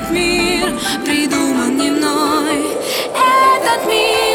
этот мир придуман не мной. Этот мир